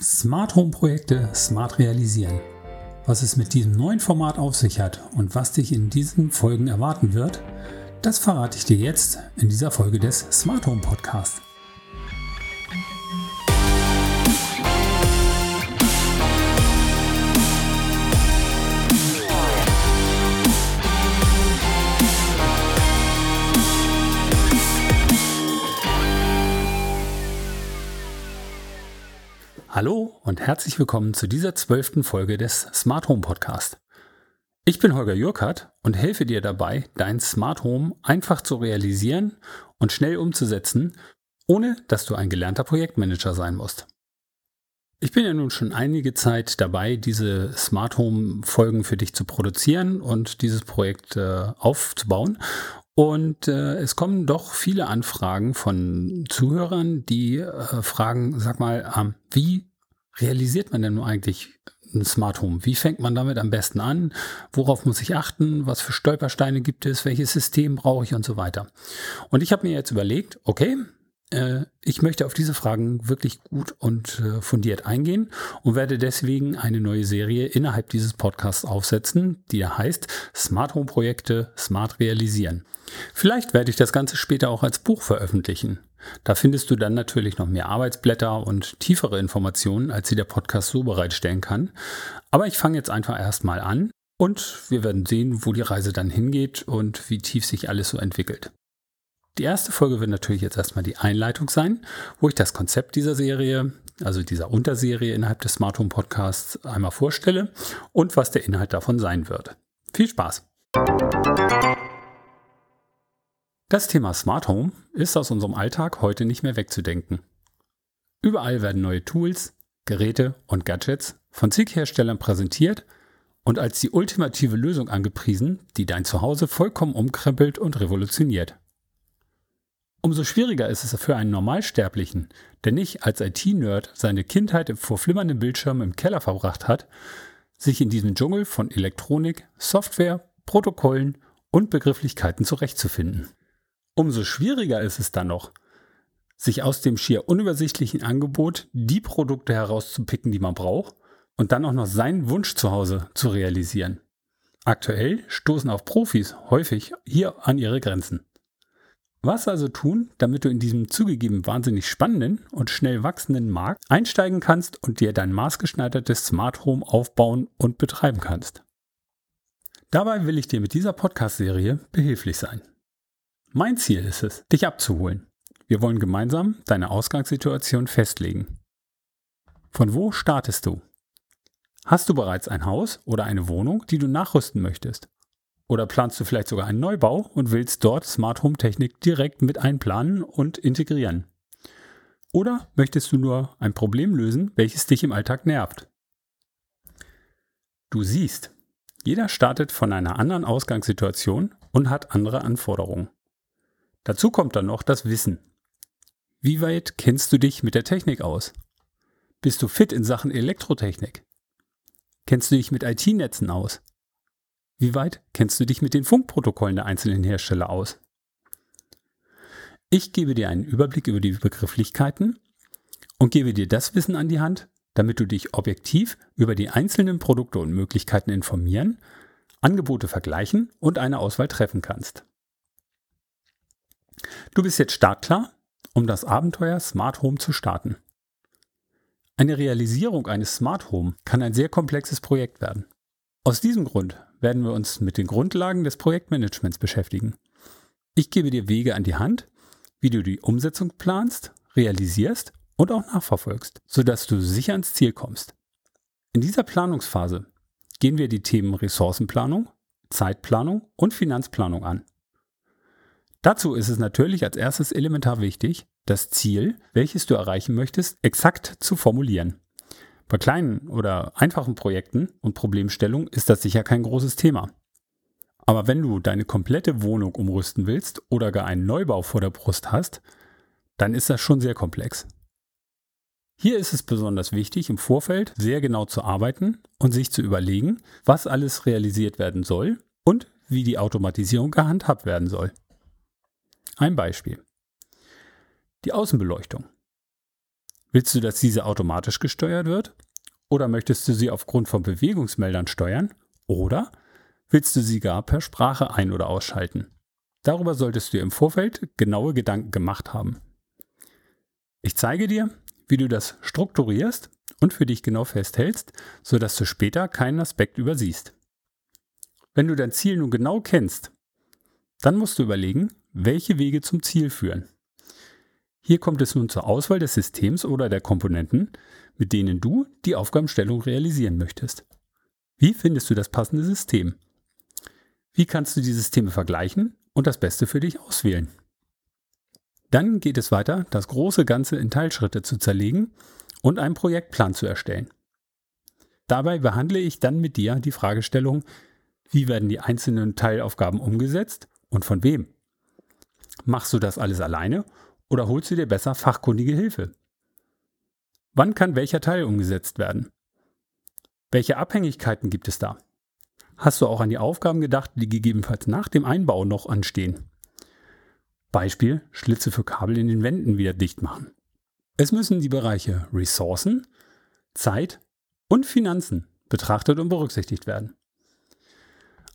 Smart Home Projekte smart realisieren. Was es mit diesem neuen Format auf sich hat und was dich in diesen Folgen erwarten wird, das verrate ich dir jetzt in dieser Folge des Smart Home Podcasts. Hallo und herzlich willkommen zu dieser zwölften Folge des Smart Home Podcast. Ich bin Holger Jürkert und helfe dir dabei, dein Smart Home einfach zu realisieren und schnell umzusetzen, ohne dass du ein gelernter Projektmanager sein musst. Ich bin ja nun schon einige Zeit dabei, diese Smart Home Folgen für dich zu produzieren und dieses Projekt äh, aufzubauen. Und äh, es kommen doch viele Anfragen von Zuhörern, die äh, fragen, sag mal, ähm, wie realisiert man denn nun eigentlich ein Smart Home? Wie fängt man damit am besten an? Worauf muss ich achten? Was für Stolpersteine gibt es? Welches System brauche ich und so weiter? Und ich habe mir jetzt überlegt, okay, ich möchte auf diese Fragen wirklich gut und äh, fundiert eingehen und werde deswegen eine neue Serie innerhalb dieses Podcasts aufsetzen, die heißt Smart Home Projekte Smart Realisieren. Vielleicht werde ich das Ganze später auch als Buch veröffentlichen. Da findest du dann natürlich noch mehr Arbeitsblätter und tiefere Informationen, als sie der Podcast so bereitstellen kann. Aber ich fange jetzt einfach erstmal an und wir werden sehen, wo die Reise dann hingeht und wie tief sich alles so entwickelt. Die erste Folge wird natürlich jetzt erstmal die Einleitung sein, wo ich das Konzept dieser Serie, also dieser Unterserie innerhalb des Smart Home Podcasts einmal vorstelle und was der Inhalt davon sein wird. Viel Spaß! Das Thema Smart Home ist aus unserem Alltag heute nicht mehr wegzudenken. Überall werden neue Tools, Geräte und Gadgets von zig Herstellern präsentiert und als die ultimative Lösung angepriesen, die dein Zuhause vollkommen umkrempelt und revolutioniert. Umso schwieriger ist es für einen Normalsterblichen, der nicht als IT-Nerd seine Kindheit vor flimmernden Bildschirmen im Keller verbracht hat, sich in diesem Dschungel von Elektronik, Software, Protokollen und Begrifflichkeiten zurechtzufinden. Umso schwieriger ist es dann noch, sich aus dem schier unübersichtlichen Angebot die Produkte herauszupicken, die man braucht und dann auch noch seinen Wunsch zu Hause zu realisieren. Aktuell stoßen auch Profis häufig hier an ihre Grenzen. Was also tun, damit du in diesem zugegeben wahnsinnig spannenden und schnell wachsenden Markt einsteigen kannst und dir dein maßgeschneidertes Smart Home aufbauen und betreiben kannst? Dabei will ich dir mit dieser Podcast-Serie behilflich sein. Mein Ziel ist es, dich abzuholen. Wir wollen gemeinsam deine Ausgangssituation festlegen. Von wo startest du? Hast du bereits ein Haus oder eine Wohnung, die du nachrüsten möchtest? Oder planst du vielleicht sogar einen Neubau und willst dort Smart Home Technik direkt mit einplanen und integrieren? Oder möchtest du nur ein Problem lösen, welches dich im Alltag nervt? Du siehst, jeder startet von einer anderen Ausgangssituation und hat andere Anforderungen. Dazu kommt dann noch das Wissen. Wie weit kennst du dich mit der Technik aus? Bist du fit in Sachen Elektrotechnik? Kennst du dich mit IT-Netzen aus? Wie weit kennst du dich mit den Funkprotokollen der einzelnen Hersteller aus? Ich gebe dir einen Überblick über die Begrifflichkeiten und gebe dir das Wissen an die Hand, damit du dich objektiv über die einzelnen Produkte und Möglichkeiten informieren, Angebote vergleichen und eine Auswahl treffen kannst. Du bist jetzt startklar, um das Abenteuer Smart Home zu starten. Eine Realisierung eines Smart Home kann ein sehr komplexes Projekt werden. Aus diesem Grund werden wir uns mit den Grundlagen des Projektmanagements beschäftigen. Ich gebe dir Wege an die Hand, wie du die Umsetzung planst, realisierst und auch nachverfolgst, sodass du sicher ans Ziel kommst. In dieser Planungsphase gehen wir die Themen Ressourcenplanung, Zeitplanung und Finanzplanung an. Dazu ist es natürlich als erstes elementar wichtig, das Ziel, welches du erreichen möchtest, exakt zu formulieren. Bei kleinen oder einfachen Projekten und Problemstellungen ist das sicher kein großes Thema. Aber wenn du deine komplette Wohnung umrüsten willst oder gar einen Neubau vor der Brust hast, dann ist das schon sehr komplex. Hier ist es besonders wichtig, im Vorfeld sehr genau zu arbeiten und sich zu überlegen, was alles realisiert werden soll und wie die Automatisierung gehandhabt werden soll. Ein Beispiel. Die Außenbeleuchtung. Willst du, dass diese automatisch gesteuert wird? Oder möchtest du sie aufgrund von Bewegungsmeldern steuern? Oder willst du sie gar per Sprache ein- oder ausschalten? Darüber solltest du im Vorfeld genaue Gedanken gemacht haben. Ich zeige dir, wie du das strukturierst und für dich genau festhältst, sodass du später keinen Aspekt übersiehst. Wenn du dein Ziel nun genau kennst, dann musst du überlegen, welche Wege zum Ziel führen. Hier kommt es nun zur Auswahl des Systems oder der Komponenten, mit denen du die Aufgabenstellung realisieren möchtest. Wie findest du das passende System? Wie kannst du die Systeme vergleichen und das Beste für dich auswählen? Dann geht es weiter, das große Ganze in Teilschritte zu zerlegen und einen Projektplan zu erstellen. Dabei behandle ich dann mit dir die Fragestellung, wie werden die einzelnen Teilaufgaben umgesetzt und von wem? Machst du das alles alleine oder holst du dir besser fachkundige Hilfe? Wann kann welcher Teil umgesetzt werden? Welche Abhängigkeiten gibt es da? Hast du auch an die Aufgaben gedacht, die gegebenenfalls nach dem Einbau noch anstehen? Beispiel Schlitze für Kabel in den Wänden wieder dicht machen. Es müssen die Bereiche Ressourcen, Zeit und Finanzen betrachtet und berücksichtigt werden.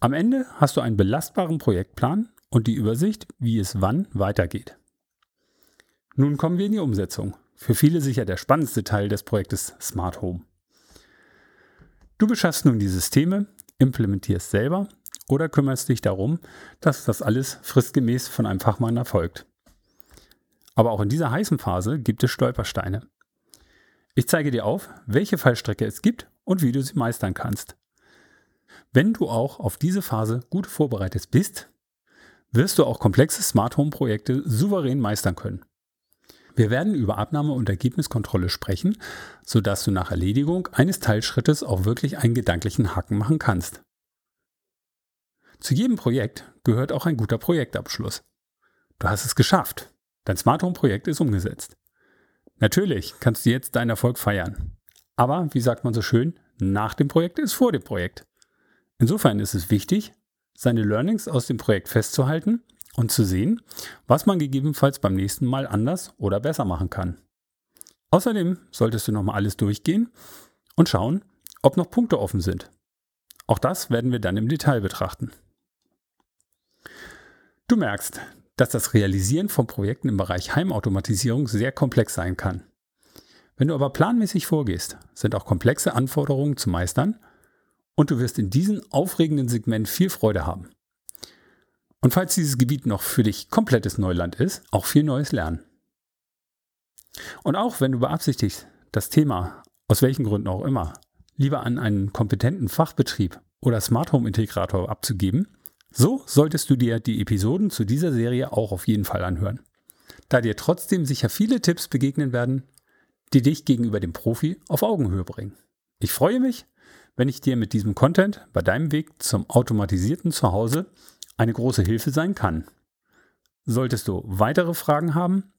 Am Ende hast du einen belastbaren Projektplan und die Übersicht, wie es wann weitergeht. Nun kommen wir in die Umsetzung. Für viele sicher der spannendste Teil des Projektes Smart Home. Du beschaffst nun die Systeme, implementierst selber oder kümmerst dich darum, dass das alles fristgemäß von einem Fachmann erfolgt. Aber auch in dieser heißen Phase gibt es Stolpersteine. Ich zeige dir auf, welche Fallstrecke es gibt und wie du sie meistern kannst. Wenn du auch auf diese Phase gut vorbereitet bist, wirst du auch komplexe Smart Home Projekte souverän meistern können. Wir werden über Abnahme und Ergebniskontrolle sprechen, sodass du nach Erledigung eines Teilschrittes auch wirklich einen gedanklichen Haken machen kannst. Zu jedem Projekt gehört auch ein guter Projektabschluss. Du hast es geschafft. Dein Smart Home Projekt ist umgesetzt. Natürlich kannst du jetzt deinen Erfolg feiern. Aber, wie sagt man so schön, nach dem Projekt ist vor dem Projekt. Insofern ist es wichtig, seine Learnings aus dem Projekt festzuhalten und zu sehen, was man gegebenenfalls beim nächsten Mal anders oder besser machen kann. Außerdem solltest du nochmal alles durchgehen und schauen, ob noch Punkte offen sind. Auch das werden wir dann im Detail betrachten. Du merkst, dass das Realisieren von Projekten im Bereich Heimautomatisierung sehr komplex sein kann. Wenn du aber planmäßig vorgehst, sind auch komplexe Anforderungen zu meistern und du wirst in diesem aufregenden Segment viel Freude haben. Und falls dieses Gebiet noch für dich komplettes Neuland ist, auch viel Neues lernen. Und auch wenn du beabsichtigst, das Thema, aus welchen Gründen auch immer, lieber an einen kompetenten Fachbetrieb oder Smart Home Integrator abzugeben, so solltest du dir die Episoden zu dieser Serie auch auf jeden Fall anhören, da dir trotzdem sicher viele Tipps begegnen werden, die dich gegenüber dem Profi auf Augenhöhe bringen. Ich freue mich, wenn ich dir mit diesem Content bei deinem Weg zum automatisierten Zuhause eine große Hilfe sein kann. Solltest du weitere Fragen haben,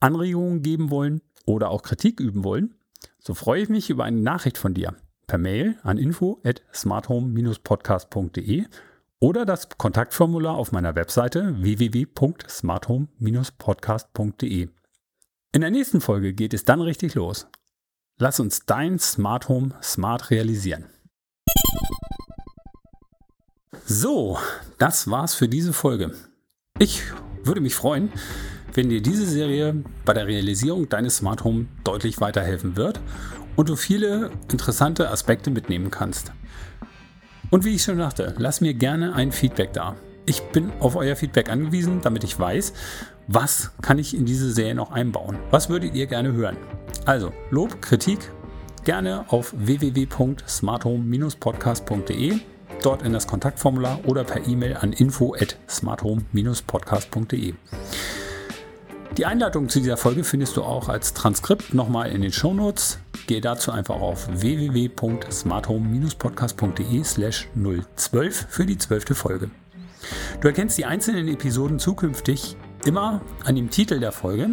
Anregungen geben wollen oder auch Kritik üben wollen, so freue ich mich über eine Nachricht von dir per Mail an info at smarthome-podcast.de oder das Kontaktformular auf meiner Webseite www.smarthome-podcast.de. In der nächsten Folge geht es dann richtig los. Lass uns dein Smart Home smart realisieren. So, das war's für diese Folge. Ich würde mich freuen, wenn dir diese Serie bei der Realisierung deines Smart Home deutlich weiterhelfen wird und du viele interessante Aspekte mitnehmen kannst. Und wie ich schon dachte, lass mir gerne ein Feedback da. Ich bin auf euer Feedback angewiesen, damit ich weiß, was kann ich in diese Serie noch einbauen. Was würdet ihr gerne hören? Also, Lob, Kritik gerne auf www.smarthome-podcast.de, dort in das Kontaktformular oder per E-Mail an info at smarthome-podcast.de. Die Einleitung zu dieser Folge findest du auch als Transkript nochmal in den Shownotes. Gehe dazu einfach auf www.smarthome-podcast.de slash 012 für die zwölfte Folge. Du erkennst die einzelnen Episoden zukünftig immer an dem Titel der Folge.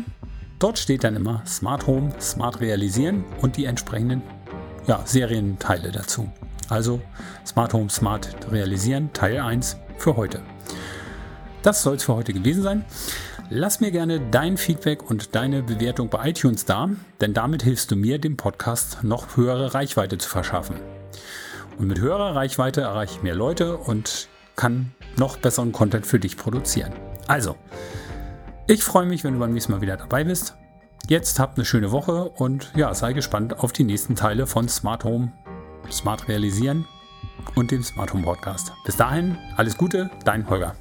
Dort steht dann immer Smart Home, Smart Realisieren und die entsprechenden ja, Serienteile dazu. Also Smart Home, Smart Realisieren, Teil 1 für heute. Das soll es für heute gewesen sein. Lass mir gerne dein Feedback und deine Bewertung bei iTunes da, denn damit hilfst du mir, dem Podcast noch höhere Reichweite zu verschaffen. Und mit höherer Reichweite erreiche ich mehr Leute und kann noch besseren Content für dich produzieren. Also, ich freue mich, wenn du beim nächsten Mal wieder dabei bist. Jetzt habt eine schöne Woche und ja, sei gespannt auf die nächsten Teile von Smart Home, Smart Realisieren und dem Smart Home Podcast. Bis dahin, alles Gute, dein Holger.